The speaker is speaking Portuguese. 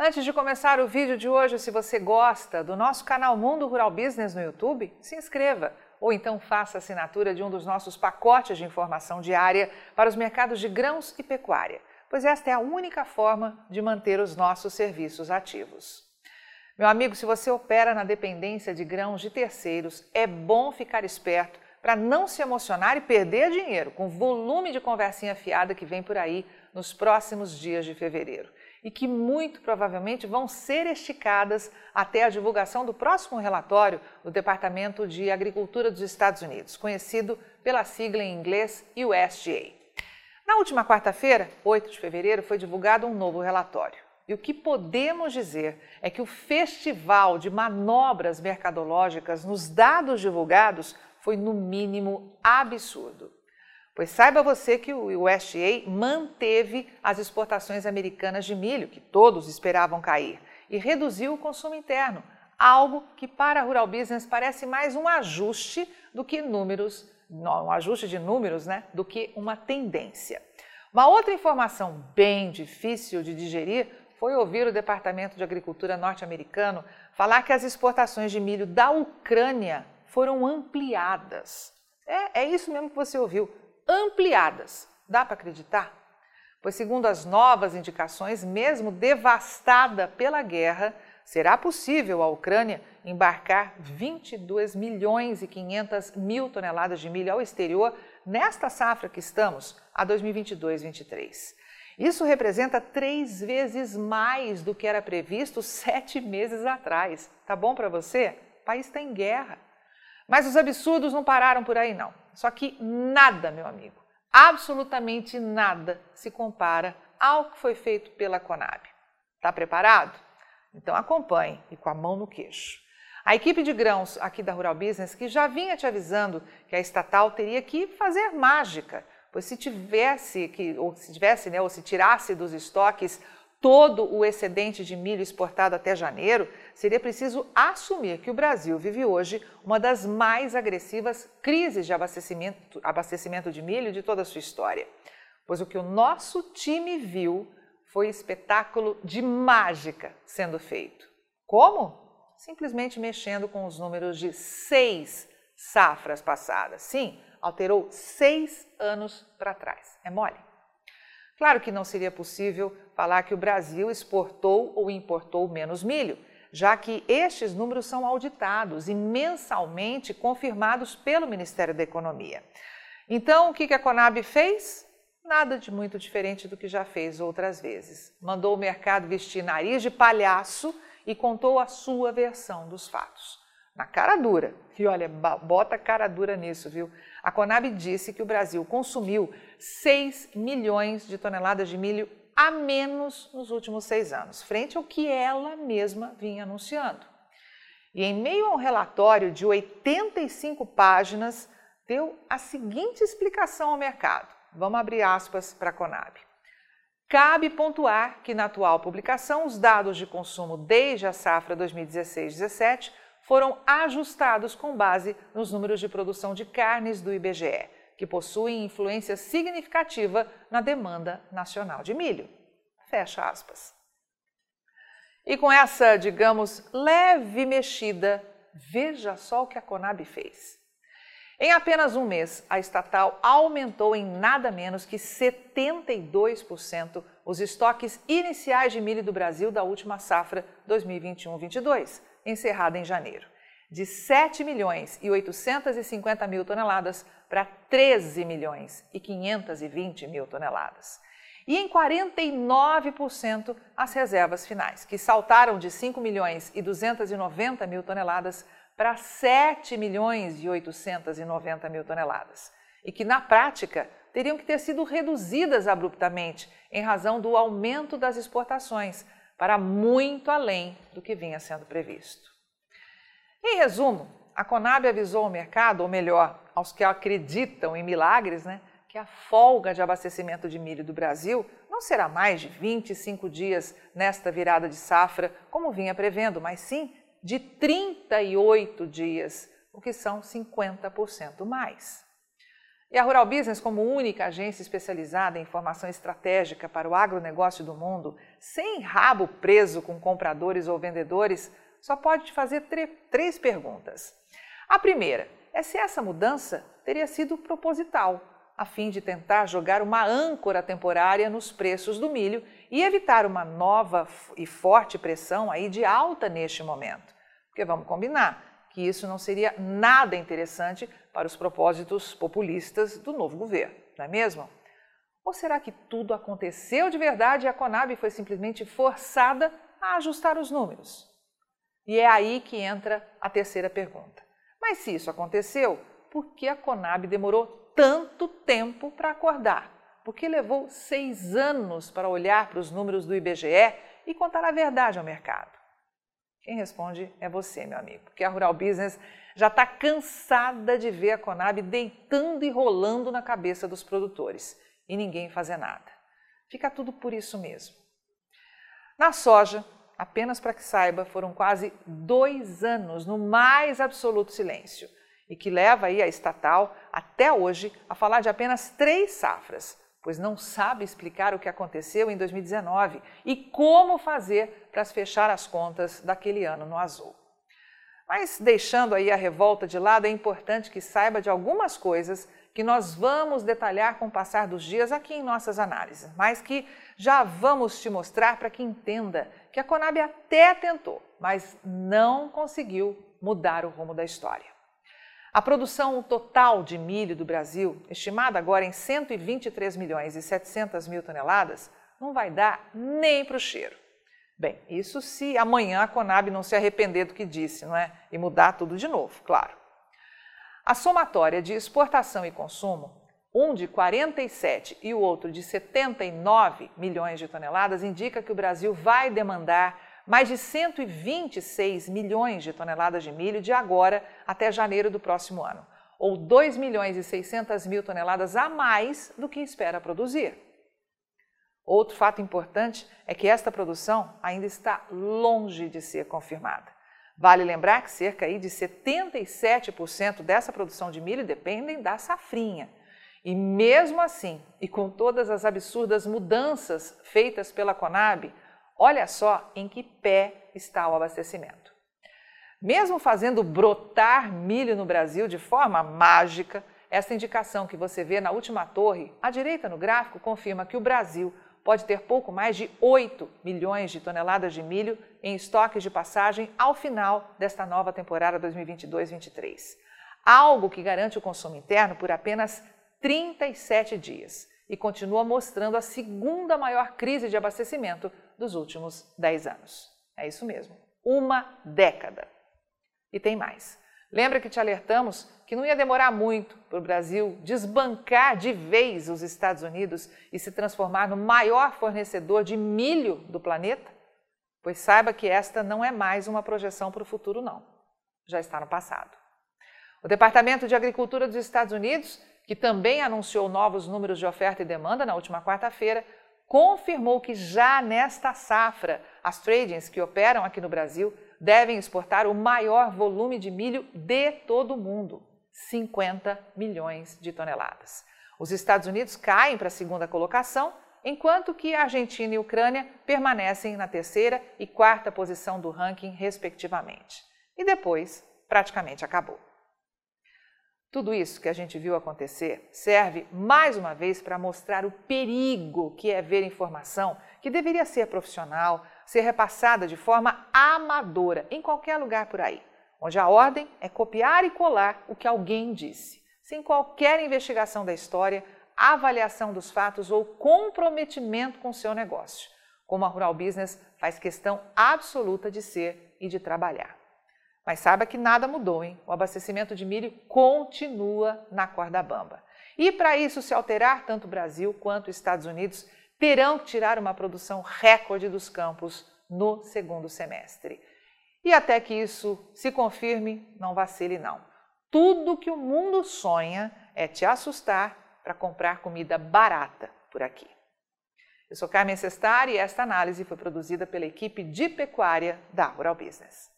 Antes de começar o vídeo de hoje, se você gosta do nosso canal Mundo Rural Business no YouTube, se inscreva ou então faça assinatura de um dos nossos pacotes de informação diária para os mercados de grãos e pecuária, pois esta é a única forma de manter os nossos serviços ativos. Meu amigo, se você opera na dependência de grãos de terceiros, é bom ficar esperto para não se emocionar e perder dinheiro com o volume de conversinha fiada que vem por aí nos próximos dias de fevereiro e que muito provavelmente vão ser esticadas até a divulgação do próximo relatório do Departamento de Agricultura dos Estados Unidos, conhecido pela sigla em inglês USDA. Na última quarta-feira, 8 de fevereiro, foi divulgado um novo relatório. E o que podemos dizer é que o festival de manobras mercadológicas nos dados divulgados foi, no mínimo, absurdo. Pois saiba você que o USDA manteve as exportações americanas de milho, que todos esperavam cair, e reduziu o consumo interno, algo que para a Rural Business parece mais um ajuste do que números, um ajuste de números, né, do que uma tendência. Uma outra informação bem difícil de digerir foi ouvir o Departamento de Agricultura norte-americano falar que as exportações de milho da Ucrânia foram ampliadas. É, é isso mesmo que você ouviu ampliadas. Dá para acreditar? Pois, segundo as novas indicações, mesmo devastada pela guerra, será possível a Ucrânia embarcar 22 milhões e 500 mil toneladas de milho ao exterior nesta safra que estamos, a 2022-23. Isso representa três vezes mais do que era previsto sete meses atrás. Tá bom para você? O país está em guerra. Mas os absurdos não pararam por aí, não. Só que nada, meu amigo, absolutamente nada se compara ao que foi feito pela Conab. Está preparado? Então acompanhe e com a mão no queixo. A equipe de grãos aqui da Rural Business que já vinha te avisando que a estatal teria que fazer mágica, pois se tivesse que ou se tivesse, né, ou se tirasse dos estoques todo o excedente de milho exportado até janeiro, seria preciso assumir que o Brasil vive hoje uma das mais agressivas crises de abastecimento, abastecimento de milho de toda a sua história. Pois o que o nosso time viu foi espetáculo de mágica sendo feito. Como? Simplesmente mexendo com os números de seis safras passadas. Sim, alterou seis anos para trás. É mole? Claro que não seria possível falar que o Brasil exportou ou importou menos milho, já que estes números são auditados e mensalmente confirmados pelo Ministério da Economia. Então, o que a Conab fez? Nada de muito diferente do que já fez outras vezes. Mandou o mercado vestir nariz de palhaço e contou a sua versão dos fatos na cara dura. E olha, bota cara dura nisso, viu? A Conab disse que o Brasil consumiu 6 milhões de toneladas de milho a menos nos últimos seis anos, frente ao que ela mesma vinha anunciando. E em meio a um relatório de 85 páginas, deu a seguinte explicação ao mercado. Vamos abrir aspas para a Conab. Cabe pontuar que, na atual publicação, os dados de consumo desde a safra 2016-17 foram ajustados com base nos números de produção de carnes do IBGE, que possuem influência significativa na demanda nacional de milho. Fecha aspas. E com essa, digamos, leve mexida, veja só o que a Conab fez. Em apenas um mês, a estatal aumentou em nada menos que 72% os estoques iniciais de milho do Brasil da última safra 2021-22, encerrada em janeiro, de 7 milhões e 850 mil toneladas para 13 milhões e 520 mil toneladas. E em 49% as reservas finais, que saltaram de 5 milhões e 290 mil toneladas para 7 milhões e 890 mil toneladas, e que na prática teriam que ter sido reduzidas abruptamente em razão do aumento das exportações, para muito além do que vinha sendo previsto. Em resumo, a Conab avisou ao mercado, ou melhor, aos que acreditam em milagres, né, que a folga de abastecimento de milho do Brasil não será mais de 25 dias nesta virada de safra, como vinha prevendo, mas sim de 38 dias, o que são 50% mais. E a Rural Business, como única agência especializada em informação estratégica para o agronegócio do mundo, sem rabo preso com compradores ou vendedores, só pode te fazer três perguntas. A primeira é se essa mudança teria sido proposital, a fim de tentar jogar uma âncora temporária nos preços do milho e evitar uma nova e forte pressão aí de alta neste momento. Porque vamos combinar, que isso não seria nada interessante para os propósitos populistas do novo governo, não é mesmo? Ou será que tudo aconteceu de verdade e a Conab foi simplesmente forçada a ajustar os números? E é aí que entra a terceira pergunta. Mas se isso aconteceu, por que a Conab demorou tanto tempo para acordar? Porque levou seis anos para olhar para os números do IBGE e contar a verdade ao mercado. Quem responde é você, meu amigo, porque a Rural Business já está cansada de ver a Conab deitando e rolando na cabeça dos produtores e ninguém fazer nada. Fica tudo por isso mesmo. Na soja, apenas para que saiba, foram quase dois anos no mais absoluto silêncio e que leva aí a estatal até hoje a falar de apenas três safras, pois não sabe explicar o que aconteceu em 2019 e como fazer para fechar as contas daquele ano no azul. Mas deixando aí a revolta de lado, é importante que saiba de algumas coisas que nós vamos detalhar com o passar dos dias aqui em nossas análises, mas que já vamos te mostrar para que entenda que a Conab até tentou, mas não conseguiu mudar o rumo da história. A produção total de milho do Brasil, estimada agora em 123 milhões e 700 mil toneladas, não vai dar nem para o cheiro. Bem, isso se amanhã a Conab não se arrepender do que disse, não é? E mudar tudo de novo, claro. A somatória de exportação e consumo, um de 47 e o outro de 79 milhões de toneladas, indica que o Brasil vai demandar mais de 126 milhões de toneladas de milho de agora até janeiro do próximo ano, ou 2 milhões e 600 mil toneladas a mais do que espera produzir. Outro fato importante é que esta produção ainda está longe de ser confirmada. Vale lembrar que cerca de 77% dessa produção de milho dependem da safrinha. E mesmo assim, e com todas as absurdas mudanças feitas pela Conab, Olha só em que pé está o abastecimento. Mesmo fazendo brotar milho no Brasil de forma mágica, essa indicação que você vê na última torre, à direita no gráfico, confirma que o Brasil pode ter pouco mais de 8 milhões de toneladas de milho em estoques de passagem ao final desta nova temporada 2022-23. Algo que garante o consumo interno por apenas 37 dias e continua mostrando a segunda maior crise de abastecimento dos últimos 10 anos. É isso mesmo, uma década. E tem mais. Lembra que te alertamos que não ia demorar muito para o Brasil desbancar de vez os Estados Unidos e se transformar no maior fornecedor de milho do planeta? Pois saiba que esta não é mais uma projeção para o futuro, não. Já está no passado. O Departamento de Agricultura dos Estados Unidos, que também anunciou novos números de oferta e demanda na última quarta-feira, confirmou que já nesta safra, as tradings que operam aqui no Brasil devem exportar o maior volume de milho de todo o mundo, 50 milhões de toneladas. Os Estados Unidos caem para a segunda colocação, enquanto que a Argentina e a Ucrânia permanecem na terceira e quarta posição do ranking, respectivamente. E depois, praticamente acabou. Tudo isso que a gente viu acontecer serve mais uma vez para mostrar o perigo que é ver informação que deveria ser profissional, ser repassada de forma amadora em qualquer lugar por aí, onde a ordem é copiar e colar o que alguém disse, sem qualquer investigação da história, avaliação dos fatos ou comprometimento com o seu negócio, como a Rural Business faz questão absoluta de ser e de trabalhar. Mas saiba que nada mudou, hein? O abastecimento de milho continua na corda bamba. E para isso se alterar, tanto o Brasil quanto os Estados Unidos terão que tirar uma produção recorde dos campos no segundo semestre. E até que isso se confirme, não vacile não. Tudo que o mundo sonha é te assustar para comprar comida barata por aqui. Eu sou Carmen Sestari e esta análise foi produzida pela equipe de pecuária da Rural Business.